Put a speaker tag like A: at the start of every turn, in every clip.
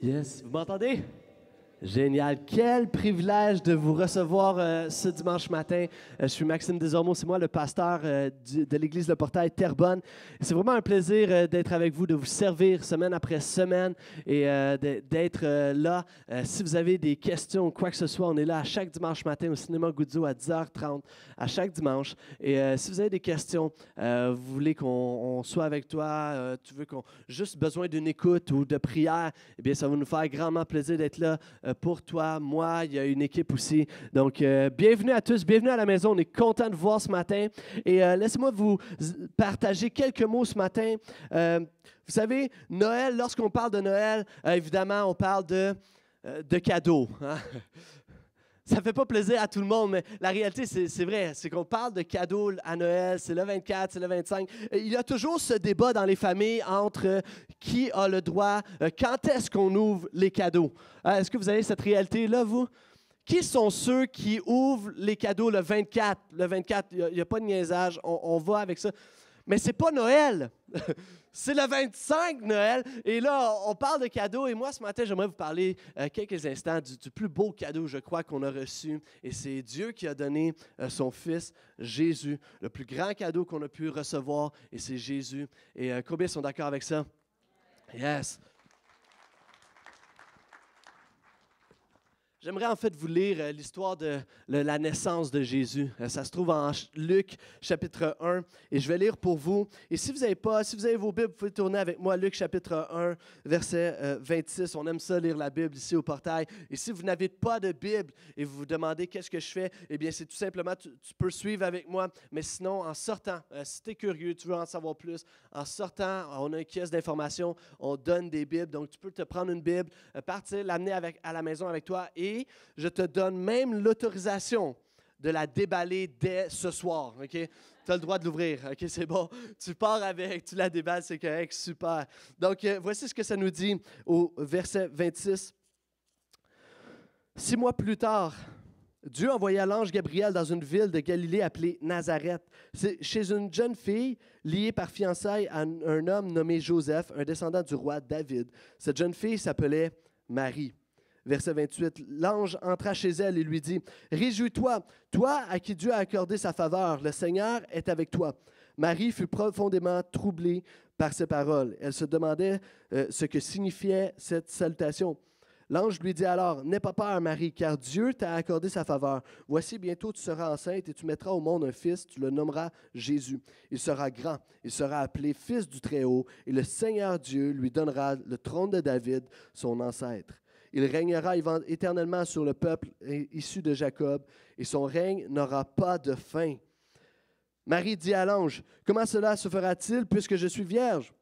A: Yes, vous m'entendez? Génial. Quel privilège de vous recevoir euh, ce dimanche matin. Euh, je suis Maxime Desormeaux, c'est moi le pasteur euh, de l'Église Le Portail Terrebonne. C'est vraiment un plaisir d'être avec vous, de vous servir semaine après semaine et d'être là. Si vous avez des questions ou quoi que ce soit, on est là à chaque dimanche matin au cinéma Goudzo à 10h30, à chaque dimanche. Et si vous avez des questions, vous voulez qu'on on soit avec toi, tu veux qu'on juste besoin d'une écoute ou de prière, eh bien, ça va nous faire grandement plaisir d'être là pour toi, moi. Il y a une équipe aussi. Donc, euh, bienvenue à tous, bienvenue à la maison. On est content de vous voir ce matin. Et euh, laissez-moi vous partager quelques mots ce matin. Euh, vous savez, Noël, lorsqu'on parle de Noël, euh, évidemment, on parle de, euh, de cadeaux. hein. Ça fait pas plaisir à tout le monde, mais la réalité, c'est vrai. C'est qu'on parle de cadeaux à Noël, c'est le 24, c'est le 25. Euh, Il y a toujours ce débat dans les familles entre euh, qui a le droit, euh, quand est-ce qu'on ouvre les cadeaux? Est-ce que vous avez cette réalité-là, vous? Qui sont ceux qui ouvrent les cadeaux le 24? Le 24, il n'y a, pas de niaisage, on, on va avec ça. Mais c'est pas Noël. c'est le 25 Noël. Et là, on parle de cadeaux. Et moi, ce matin, j'aimerais vous parler euh, quelques instants du, plus beau cadeau, je crois, qu'on a reçu. Et c'est Dieu qui a donné euh, son Fils, Jésus. Le plus grand cadeau qu'on a pu recevoir, et c'est Jésus. Et euh, combien sont d'accord avec ça? Yes. J'aimerais en fait vous lire euh, l'histoire de la naissance de Jésus. Euh, ça se trouve en Luc chapitre 1 et je vais lire pour vous. Et si vous n'avez pas, si vous avez vos Bibles, vous pouvez tourner avec moi Luc chapitre 1 verset euh, 26. On aime ça lire la Bible ici au portail. Et si vous n'avez pas de Bible et vous vous demandez qu'est-ce que je fais, eh bien c'est tout simplement tu, peux suivre avec moi. Mais sinon en sortant, euh, si tu es curieux, tu veux en savoir plus, en sortant, on a une caisse d'information, on donne des Bibles. Donc tu peux te prendre une Bible, euh, partir, l'amener à la maison avec toi et je te donne même l'autorisation de la déballer dès ce soir. OK? Tu as le droit de l'ouvrir. OK, c'est bon. Tu pars avec, tu la déballes, c'est correct, super. Donc, euh, voici ce que ça nous dit au verset 26. Six mois plus tard, Dieu envoya l'ange Gabriel dans une ville de Galilée appelée Nazareth, chez une jeune fille liée par fiançailles à un homme nommé Joseph, un descendant du roi David. Cette jeune fille s'appelait Marie. Verset 28, l'ange entra chez elle et lui dit, Réjouis-toi, toi à qui Dieu a accordé sa faveur, le Seigneur est avec toi. Marie fut profondément troublée par ces paroles. Elle se demandait euh, ce que signifiait cette salutation. L'ange lui dit alors, N'aie pas peur, Marie, car Dieu t'a accordé sa faveur. Voici, bientôt tu seras enceinte et tu mettras au monde un fils, tu le nommeras Jésus. Il sera grand, il sera appelé Fils du Très-Haut, et le Seigneur Dieu lui donnera le trône de David, son ancêtre. Il régnera éternellement sur le peuple issu de Jacob, et son règne n'aura pas de fin. Marie dit à l'ange, Comment cela se fera-t-il puisque je suis vierge?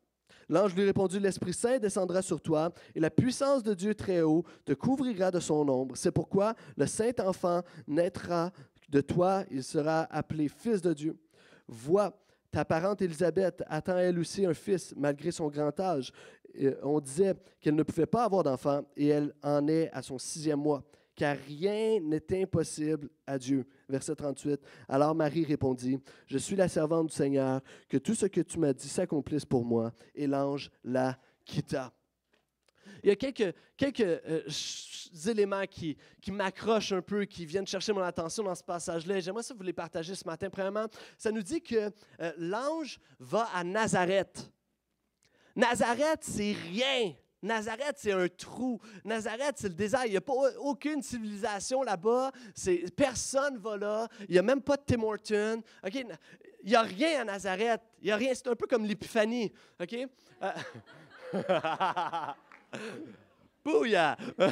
A: L'ange lui répondit, L'Esprit Saint descendra sur toi, et la puissance de Dieu très haut te couvrira de son ombre. C'est pourquoi le saint enfant naîtra de toi, il sera appelé Fils de Dieu. Vois, ta parente Élisabeth attend elle aussi un fils, malgré son grand âge. Euh, on disait qu'elle ne pouvait pas avoir d'enfant, et elle en est à son sixième mois, car rien n'est impossible à Dieu. Verset 38. Alors Marie répondit, Je suis la servante du Seigneur, que tout ce que tu m'as dit s'accomplisse pour moi. Et l'ange la quitta. Il y a quelques, quelques euh, éléments qui, qui m'accrochent un peu, qui viennent chercher mon attention dans ce passage-là. J'aimerais ça vous les partager ce matin. Premièrement, ça nous dit que euh, l'ange va à Nazareth. Nazareth, c'est rien. Nazareth, c'est un trou. Nazareth, c'est le désert. Il n'y a pas aucune civilisation là-bas. Personne va là. Il n'y a même pas de Tim Hortons. OK? Il n'y a rien à Nazareth. Il n'y a rien. C'est un peu comme l'épiphanie. OK? Euh, Bouya!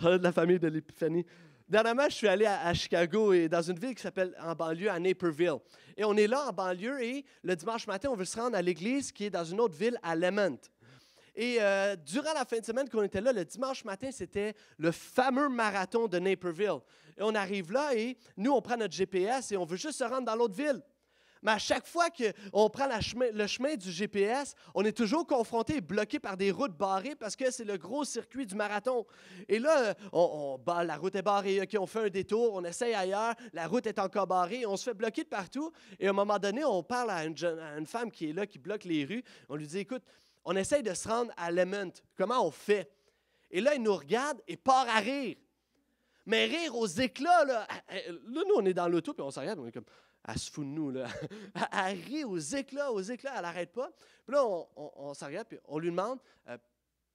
A: On de la famille de l'épiphanie. Dernièrement, je suis allé à, Chicago et dans une ville qui s'appelle en banlieue à Naperville. Et on est là en banlieue et le dimanche matin, on veut se rendre à l'église qui est dans une autre ville à Lemont. Et euh, durant la fin de semaine qu'on était là, le dimanche matin, c'était le fameux marathon de Naperville. Et on arrive là et nous, on prend notre GPS et on veut juste se rendre dans l'autre ville. Mais à chaque fois qu'on prend le chemin du GPS, on est toujours confronté et bloqué par des routes barrées parce que c'est le gros circuit du marathon. Et là, on, la route est barrée, on fait un détour, on essaye ailleurs, la route est encore barrée, on se fait bloquer de partout. Et à un moment donné, on parle à une, jeune- femme qui est là, qui bloque les rues. On lui dit, écoute, on essaye de se rendre à Lemont. Comment on fait? Et là, il nous regarde et part à rire. Mais rire aux éclats, là, là nous, on est dans l'auto, puis on regarde, on est comme, elle se fout de nous, là. Elle, rit aux éclats, aux éclats, elle n'arrête pas. Puis là, on, regarde, puis on lui demande, euh,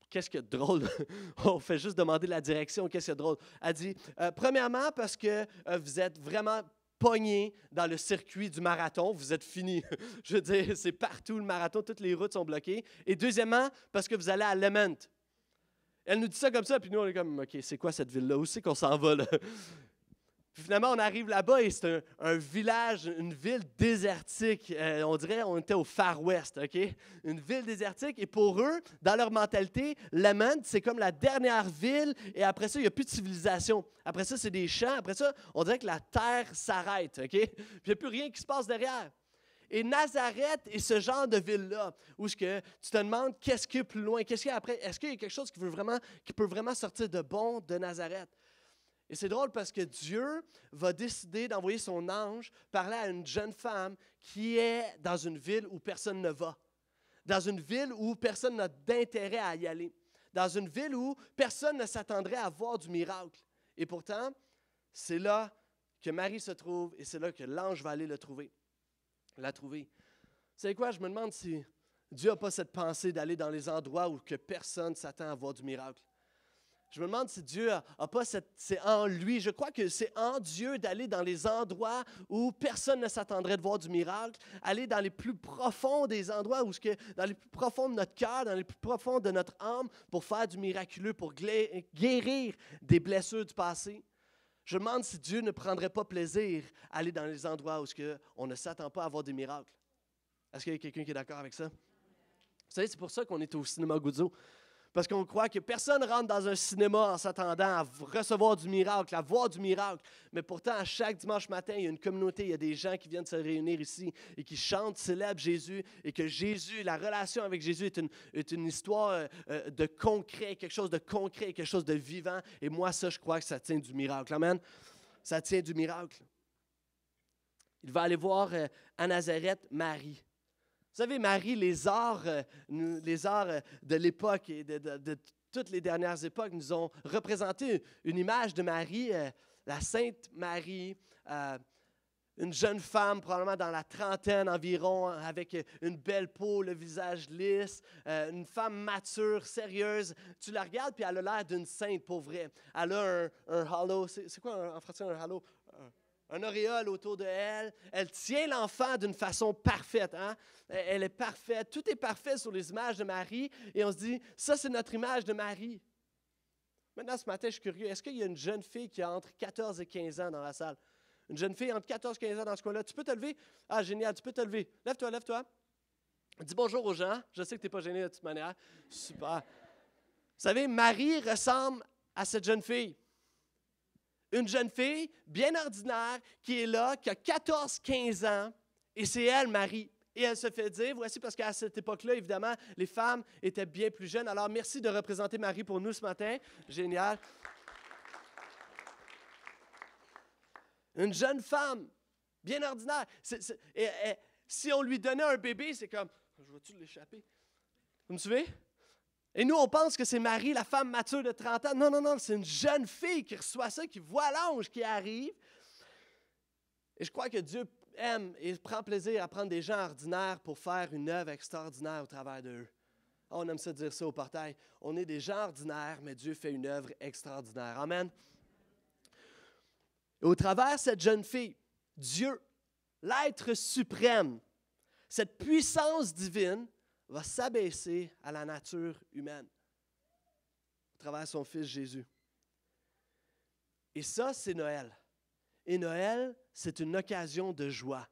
A: qu'est-ce de drôle? on fait juste demander la direction, qu'est-ce de drôle? Elle dit, euh, premièrement, parce que euh, vous êtes vraiment pogné dans le circuit du marathon, vous êtes fini. Je veux dire, c'est partout le marathon, toutes les routes sont bloquées. Et deuxièmement, parce que vous allez à Lement. Elle nous dit ça comme ça, puis nous, on est comme, OK, c'est quoi cette ville-là? Où c'est qu'on s'en va, là? Puis finalement, on arrive là-bas et c'est un, village, une ville désertique. Euh, on dirait on était au Far West, OK? Une ville désertique. Et pour eux, dans leur mentalité, Lemont, c'est comme la dernière ville. Et après ça, il n'y a plus de civilisation. Après ça, c'est des champs. Après ça, on dirait que la terre s'arrête, OK? Puis il n'y a plus rien qui se passe derrière. Et Nazareth est ce genre de ville-là où que tu te demandes qu'est-ce qu'il y a plus loin, qu'est-ce qu'il y a après, est-ce qu'il y a quelque chose qui, veut vraiment, qui peut vraiment sortir de bon de Nazareth? Et c'est drôle parce que Dieu va décider d'envoyer son ange parler à une jeune femme qui est dans une ville où personne ne va, dans une ville où personne n'a d'intérêt à y aller, dans une ville où personne ne s'attendrait à voir du miracle. Et pourtant, c'est là que Marie se trouve et c'est là que l'ange va aller le trouver, la trouver. Vous savez quoi, je me demande si Dieu n'a pas cette pensée d'aller dans les endroits où que personne s'attend à voir du miracle. Je me demande si Dieu n'a pas cette. C'est en lui. Je crois que c'est en Dieu d'aller dans les endroits où personne ne s'attendrait de voir du miracle, aller dans les plus profonds des endroits, où dans les plus profonds de notre cœur, dans les plus profonds de notre âme, pour faire du miraculeux, pour guérir des blessures du passé. Je me demande si Dieu ne prendrait pas plaisir à aller dans les endroits où on ne s'attend pas à voir des miracles. Est-ce qu'il y a quelqu'un qui est d'accord avec ça? Vous savez, c'est pour ça qu'on est au cinéma Goudzo. Parce qu'on croit que personne rentre dans un cinéma en s'attendant à recevoir du miracle, à voir du miracle. Mais pourtant, à chaque dimanche matin, il y a une communauté, il y a des gens qui viennent se réunir ici et qui chantent, célèbrent Jésus et que Jésus, la relation avec Jésus est une, histoire euh, euh, de concret, quelque chose de concret, quelque chose de vivant. Et moi, ça, je crois que ça tient du miracle. Amen. Ça tient du miracle. Il va aller voir euh, à Nazareth Marie. Vous savez, Marie, les arts, euh, les arts euh, de l'époque et de, toutes les dernières époques nous ont représenté une image de Marie, euh, la Sainte Marie, une jeune femme probablement dans la trentaine environ, avec une belle peau, le visage lisse, une femme mature, sérieuse. Tu la regardes, puis elle a l'air d'une sainte, pour vrai. Elle a un, halo, c'est quoi en français un halo? Un auréole autour de elle. Elle tient l'enfant d'une façon parfaite. Hein? Elle est parfaite. Tout est parfait sur les images de Marie. Et on se dit, ça, c'est notre image de Marie. Maintenant, ce matin, je suis curieux. Est-ce qu'il y a une jeune fille qui a entre 14 et 15 ans dans la salle? Une jeune fille entre 14 et 15 ans dans ce coin-là. Tu peux te lever? Ah, génial, tu peux te lever. Lève-toi, lève-toi. Dis bonjour aux gens. Je sais que tu n'es pas gêné de toute manière. Super. Vous savez, Marie ressemble à cette jeune fille une jeune fille bien ordinaire qui est là, qui a 14-15 ans, et c'est elle, Marie. Et elle se fait dire, voici parce qu'à cette époque-là, évidemment, les femmes étaient bien plus jeunes. Alors, merci de représenter Marie pour nous ce matin. Génial. Une jeune femme, bien ordinaire. si on lui donnait un bébé, c'est comme, je vais-tu l'échapper? Vous me suivez? Et nous, on pense que c'est Marie, la femme mature de 30 ans. Non, non, non, c'est une jeune fille qui reçoit ça, qui voit l'ange qui arrive. Et je crois que Dieu aime et prend plaisir à prendre des gens ordinaires pour faire une œuvre extraordinaire au travers d'eux. On aime ça dire ça au portail. On est des gens ordinaires, mais Dieu fait une œuvre extraordinaire. Amen. Et au travers de cette jeune fille, Dieu, l'être suprême, cette puissance divine, va s'abaisser à la nature humaine à travers son Fils Jésus. Et ça, c'est Noël. Et Noël, c'est une occasion de joie.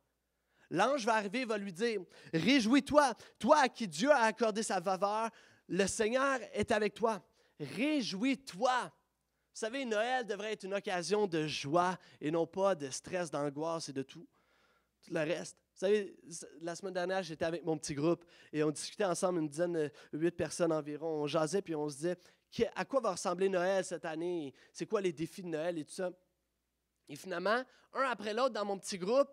A: L'ange va arriver va lui dire, Réjouis-toi, toi à qui Dieu a accordé sa faveur, le Seigneur est avec toi. Réjouis-toi. Vous savez, Noël devrait être une occasion de joie et non pas de stress, d'angoisse et de tout, tout le reste. Vous savez, la semaine dernière, j'étais avec mon petit groupe et on discutait ensemble, une dizaine, euh, huit personnes environ. On jasait puis on se disait à quoi va ressembler Noël cette année? C'est quoi les défis de Noël et tout ça? Et finalement, un après l'autre dans mon petit groupe,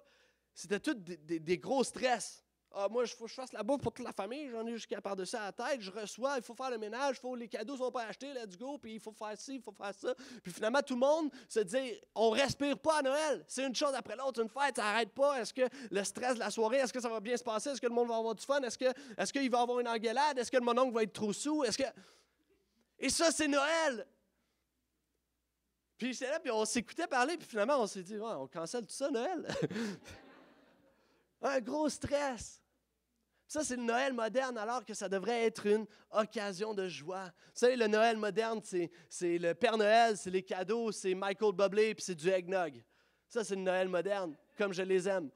A: c'était tout des, gros stress. Ah, moi, il faut que je fasse la bouffe pour toute la famille, j'en ai jusqu'à à la tête, je reçois, il faut faire le ménage, faut, les cadeaux sont pas achetés, let's go, puis il faut faire ci, il faut faire ça. Puis finalement, tout le monde se dit, on respire pas à Noël. C'est une chose après l'autre, une fête, ça n'arrête pas. Est-ce que le stress de la soirée, est-ce que ça va bien se passer? Est-ce que le monde va avoir du fun? Est-ce, que, est-ce qu'il va avoir une engueulade? Est-ce que mon oncle va être trop sous? Est-ce que... Et ça, c'est Noël. Puis j'étais là, puis on s'écoutait parler, puis finalement, on s'est dit, on cancelle tout ça, Noël. Un gros stress. Ça, c'est le Noël moderne, alors que ça devrait être une occasion de joie. Vous savez, le Noël moderne, c'est le Père Noël, c'est les cadeaux, c'est Michael Bublé, puis c'est du eggnog. Ça, c'est le Noël moderne, comme je les aime.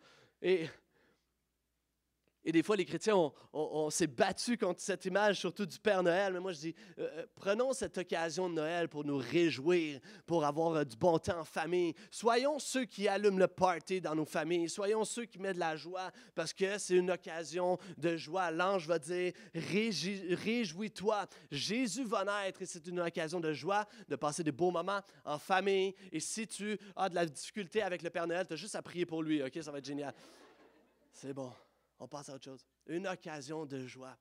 A: Et des fois, les chrétiens, on, s'est battu contre cette image, surtout du Père Noël. Mais moi, je dis, euh, euh, prenons cette occasion de Noël pour nous réjouir, pour avoir euh, du bon temps en famille. Soyons ceux qui allument le party dans nos familles. Soyons ceux qui mettent de la joie, parce que c'est une occasion de joie. L'ange va dire, réjouis-toi. Jésus va naître et c'est une occasion de joie, de passer des beaux moments en famille. Et si tu as de la difficulté avec le Père Noël, tu as juste à prier pour lui. OK, ça va être génial. C'est bon on passe à autre chose. Une occasion de joie.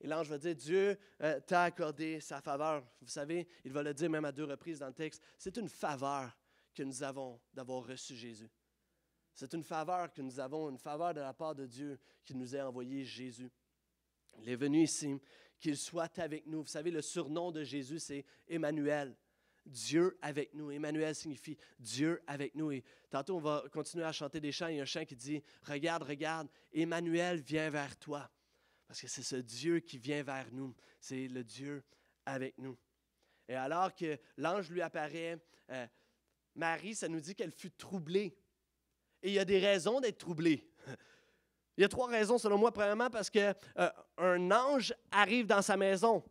A: Et l'ange va dire, Dieu euh, t'a accordé sa faveur. Vous savez, il va le dire même à deux reprises dans le texte, c'est une faveur que nous avons d'avoir reçu Jésus. C'est une faveur que nous avons, une faveur de la part de Dieu qui nous a envoyé Jésus. Il est venu ici, qu'il soit avec nous. Vous savez, le surnom de Jésus, c'est Emmanuel. Dieu avec nous. Emmanuel signifie Dieu avec nous. Et tantôt, on va continuer à chanter des chants. Il y a un chant qui dit Regarde, regarde, Emmanuel vient vers toi. Parce que c'est ce Dieu qui vient vers nous. C'est le Dieu avec nous. Et alors que l'ange lui apparaît, euh, Marie, ça nous dit qu'elle fut troublée. Et il y a des raisons d'être troublée. Il y a trois raisons selon moi. Premièrement, parce qu'un euh, ange arrive dans sa maison.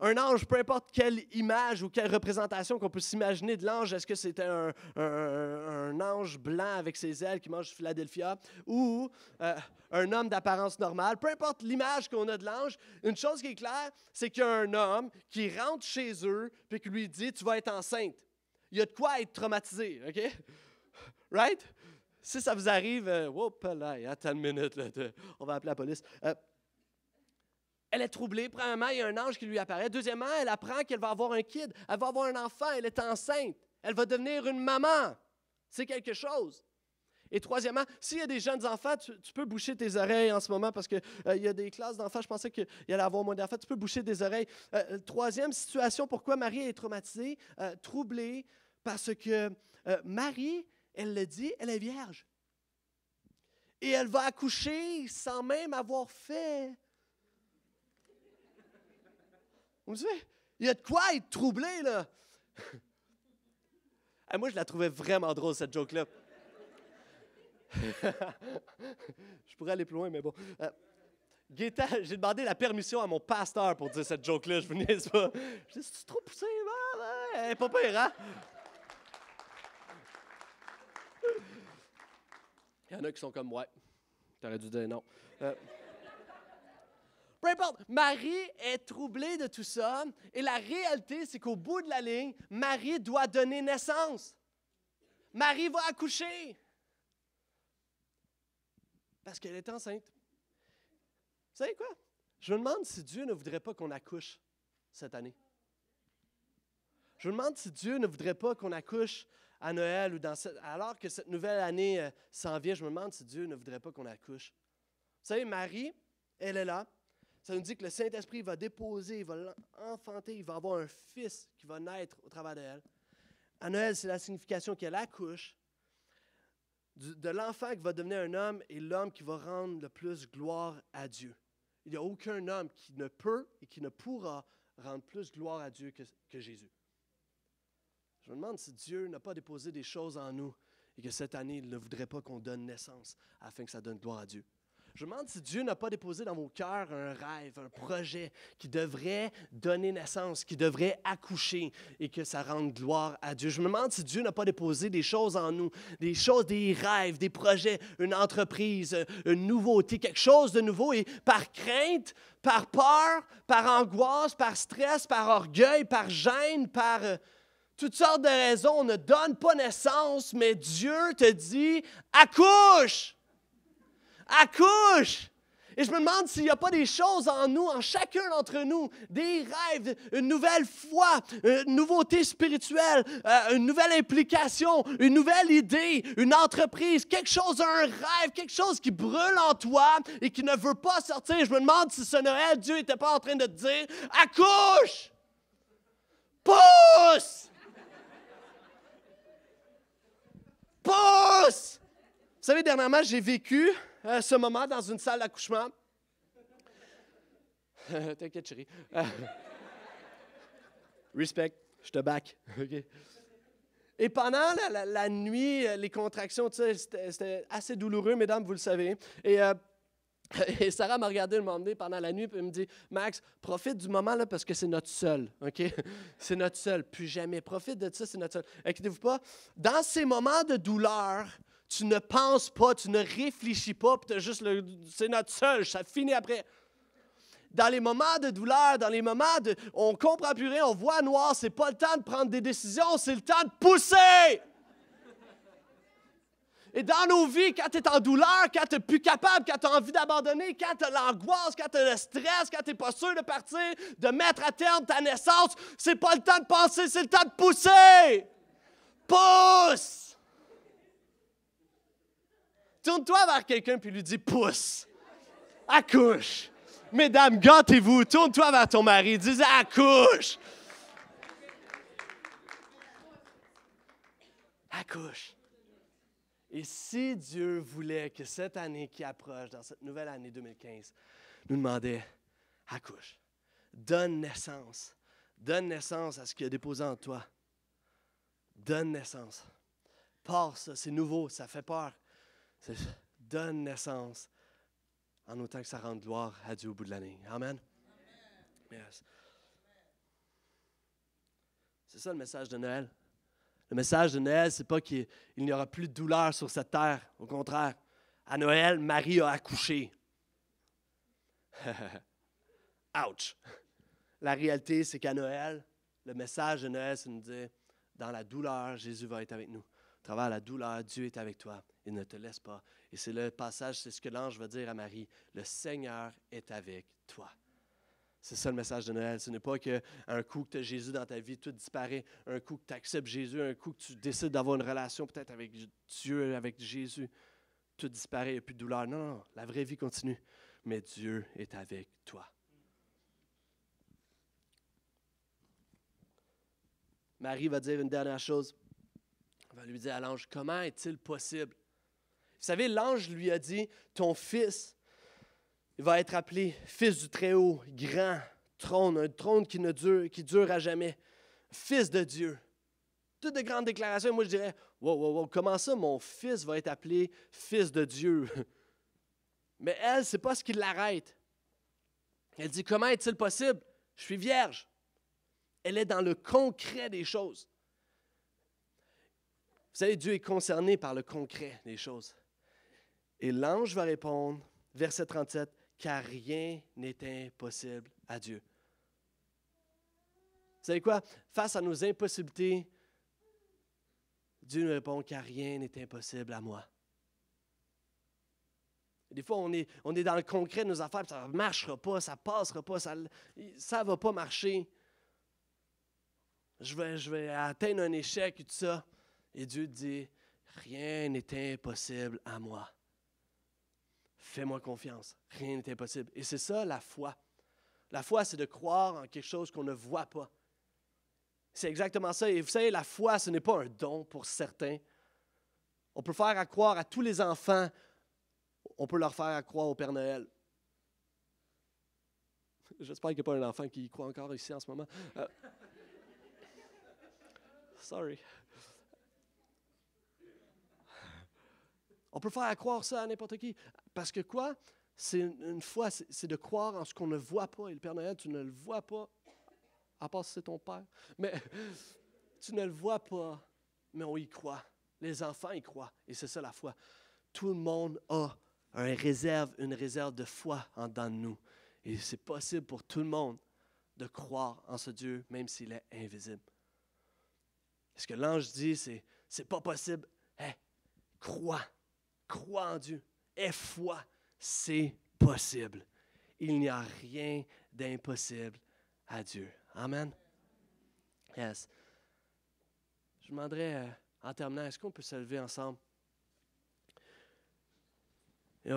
A: Un ange, peu importe quelle image ou quelle représentation qu'on peut s'imaginer de l'ange, est-ce que c'était un, ange blanc avec ses ailes qui mange Philadelphia ou euh, un homme d'apparence normale, peu importe l'image qu'on a de l'ange, une chose qui est claire, c'est qu'il y a un homme qui rentre chez eux et qui lui dit Tu vas être enceinte. Il y a de quoi être traumatisé, OK? Right? Si ça vous arrive, euh, là, attends une minute, on va appeler la police. Euh, elle est troublée. Premièrement, il y a un ange qui lui apparaît. Deuxièmement, elle apprend qu'elle va avoir un kid. Elle va avoir un enfant. Elle est enceinte. Elle va devenir une maman. C'est quelque chose. Et troisièmement, s'il y a des jeunes enfants, tu, peux boucher tes oreilles en ce moment parce qu'il euh, y a des classes d'enfants. Je pensais qu'il allait avoir moins d'enfants. Tu peux boucher des oreilles. Euh, euh, troisième situation, pourquoi Marie est traumatisée, troublée, parce que Marie, elle le dit, elle est vierge. Et elle va accoucher sans même avoir fait il y a de quoi être troublé, là. moi, je la trouvais vraiment drôle, cette joke-là. je pourrais aller plus loin, mais bon. Euh, j'ai demandé la permission à mon pasteur pour dire cette joke-là. Je vous pas. Je dis, c'est trop poussé, man? Elle pas pire, hein? Il y en a qui sont comme, ouais, t'aurais dû dire non. Euh, peu importe, Marie est troublée de tout ça. Et la réalité, c'est qu'au bout de la ligne, Marie doit donner naissance. Marie va accoucher. Parce qu'elle est enceinte. Vous savez quoi? Je me demande si Dieu ne voudrait pas qu'on accouche cette année. Je me demande si Dieu ne voudrait pas qu'on accouche à Noël ou dans cette, alors que cette nouvelle année euh, s'en vient. Je me demande si Dieu ne voudrait pas qu'on accouche. Vous savez, Marie, elle est là. Ça nous dit que le Saint-Esprit va déposer, il va l'enfanter, il va avoir un fils qui va naître au travers d'elle. À Noël, c'est la signification qu'elle accouche de l'enfant qui va devenir un homme et l'homme qui va rendre le plus gloire à Dieu. Il n'y a aucun homme qui ne peut et qui ne pourra rendre plus gloire à Dieu que, que Jésus. Je me demande si Dieu n'a pas déposé des choses en nous et que cette année, il ne voudrait pas qu'on donne naissance afin que ça donne gloire à Dieu. Je me demande si Dieu n'a pas déposé dans vos cœurs un rêve, un projet qui devrait donner naissance, qui devrait accoucher et que ça rende gloire à Dieu. Je me demande si Dieu n'a pas déposé des choses en nous, des choses, des rêves, des projets, une entreprise, une nouveauté, quelque chose de nouveau et par crainte, par peur, par angoisse, par stress, par orgueil, par gêne, par euh, toutes sortes de raisons, on ne donne pas naissance, mais Dieu te dit, accouche! Accouche. Et je me demande s'il n'y a pas des choses en nous, en chacun d'entre nous, des rêves, une nouvelle foi, une nouveauté spirituelle, euh, une nouvelle implication, une nouvelle idée, une entreprise, quelque chose, un rêve, quelque chose qui brûle en toi et qui ne veut pas sortir. Je me demande si ce Noël, Dieu n'était pas en train de te dire accouche, pousse, pousse. Vous savez, dernièrement, j'ai vécu euh, ce moment dans une salle d'accouchement. T'inquiète, chérie. respect, je te back. Et pendant la, nuit, euh, les contractions, c'était assez douloureux, mesdames, vous le savez. Et, euh, Sarah m'a regardé le moment pendant la nuit, et me dit Max, profite du moment là parce que c'est notre seul. C'est notre seul. Plus jamais. Profite de ça, c'est notre seul. Inquiétez-vous pas. Dans ces moments de douleur, tu ne penses pas, tu ne réfléchis pas, puis juste. C'est notre seul, ça finit après. Dans les moments de douleur, dans les moments de. On comprend plus rien, on voit noir, c'est pas le temps de prendre des décisions, c'est le temps de pousser! Et dans nos vies, quand tu es en douleur, quand tu n'es plus capable, quand tu as envie d'abandonner, quand tu as l'angoisse, quand tu as le stress, quand tu n'es pas sûr de partir, de mettre à terme ta naissance, c'est pas le temps de penser, c'est le temps de pousser! Pousse! Tourne-toi vers quelqu'un puis lui dis pousse. Accouche. Mesdames, gâtez-vous. Tourne-toi vers ton mari. Dis accouche. Accouche. Et si Dieu voulait que cette année qui approche, dans cette nouvelle année 2015, nous demandait accouche, donne naissance, donne naissance à ce qui a déposé en toi. Donne naissance. Pars ça, c'est nouveau, ça fait peur donne naissance en autant que ça rende gloire à Dieu au bout de l'année. Amen. C'est ça le message de Noël. Le message de Noël, c'est pas qu'il n'y aura plus de douleur sur cette terre. Au contraire, à Noël, Marie a accouché. Ouch! La réalité, c'est qu'à Noël, le message de Noël, c'est de nous dire, dans la douleur, Jésus va être avec nous. À travers la douleur, Dieu est avec toi. Ne te laisse pas. Et c'est le passage, c'est ce que l'ange va dire à Marie. Le Seigneur est avec toi. C'est ça le message de Noël. Ce n'est pas qu'un coup que tu as Jésus dans ta vie, tout disparaît. Un coup que tu acceptes Jésus, un coup que tu décides d'avoir une relation peut-être avec Dieu, avec Jésus, tout disparaît, il n'y a plus de douleur. Non, non, la vraie vie continue. Mais Dieu est avec toi. Marie va dire une dernière chose. Elle va lui dire à l'ange, comment est-il possible savez, l'ange lui a dit, ton fils il va être appelé fils du Très-Haut, grand, trône, un trône qui, ne dure, qui à jamais, fils de Dieu. Toutes de grandes déclarations. Moi, je dirais, wow, wow, wow, comment ça, mon fils va être appelé fils de Dieu? Mais elle, c'est pas ce qui l'arrête. Elle dit, comment est-il possible? Je suis vierge. Elle est dans le concret des choses. Vous savez, Dieu est concerné par le concret des choses. Et l'ange va répondre, verset 37, car rien n'est impossible à Dieu. Vous savez quoi? Face à nos impossibilités, Dieu nous répond car rien n'est impossible à moi. Des fois, on est, on est dans le concret de nos affaires, ça ne marchera pas, ça ne passera pas, ça ne va pas marcher. Je vais, je vais atteindre un échec et tout ça. Et Dieu dit, rien n'est impossible à moi. Fais-moi confiance. Rien n'est impossible. Et c'est ça la foi. La foi, c'est de croire en quelque chose qu'on ne voit pas. C'est exactement ça. Et vous savez, la foi, ce n'est pas un don pour certains. On peut faire à croire à tous les enfants, on peut leur faire à croire au Père Noël. J'espère qu'il n'y a pas un enfant qui croit encore ici en ce moment. Euh, sorry. On peut faire croire ça à n'importe qui. Parce que quoi? C'est une foi, c'est de croire en ce qu'on ne voit pas. Et le Père Noël, tu ne le vois pas, à part si c'est ton père. Mais tu ne le vois pas, mais on y croit. Les enfants y croient. Et c'est ça la foi. Tout le monde a une réserve, une réserve de foi en dedans de nous. Et c'est possible pour tout le monde de croire en ce Dieu, même s'il est invisible. Ce que l'ange dit, c'est c'est pas possible. Hé, crois crois en Dieu, aie foi, c'est possible. Il n'y a rien d'impossible à Dieu. Amen. Yes. Je demanderais, euh, en terminant, est-ce qu'on peut se lever ensemble? Et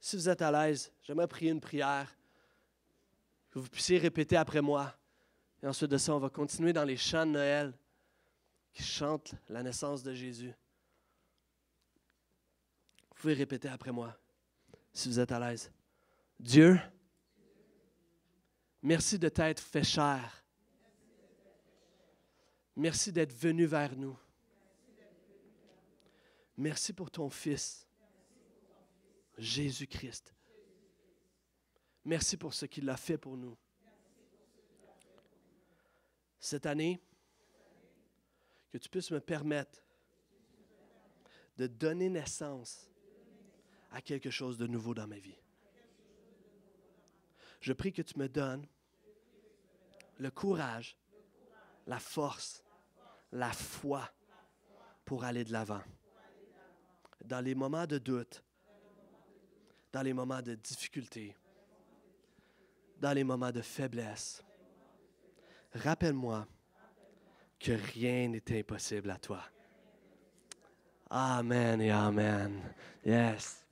A: si vous êtes à l'aise, j'aimerais prier une prière, que vous puissiez répéter après moi. Et ensuite de ça, on va continuer dans les chants de Noël qui chantent la naissance de Jésus. Vous pouvez répéter après moi, si vous êtes à l'aise. Dieu, merci de t'être fait cher. Merci d'être venu vers nous. Merci pour ton Fils, Jésus-Christ. Merci pour ce qu'il a fait pour nous. Cette année, que tu puisses me permettre de donner naissance à quelque chose de nouveau dans ma vie. Je prie que tu me donnes le courage, la force, la foi pour aller de l'avant. Dans les moments de doute, dans les moments de difficulté, dans les moments de faiblesse. Rappelle-moi que rien n'est impossible à toi. Amen et Amen. Yes.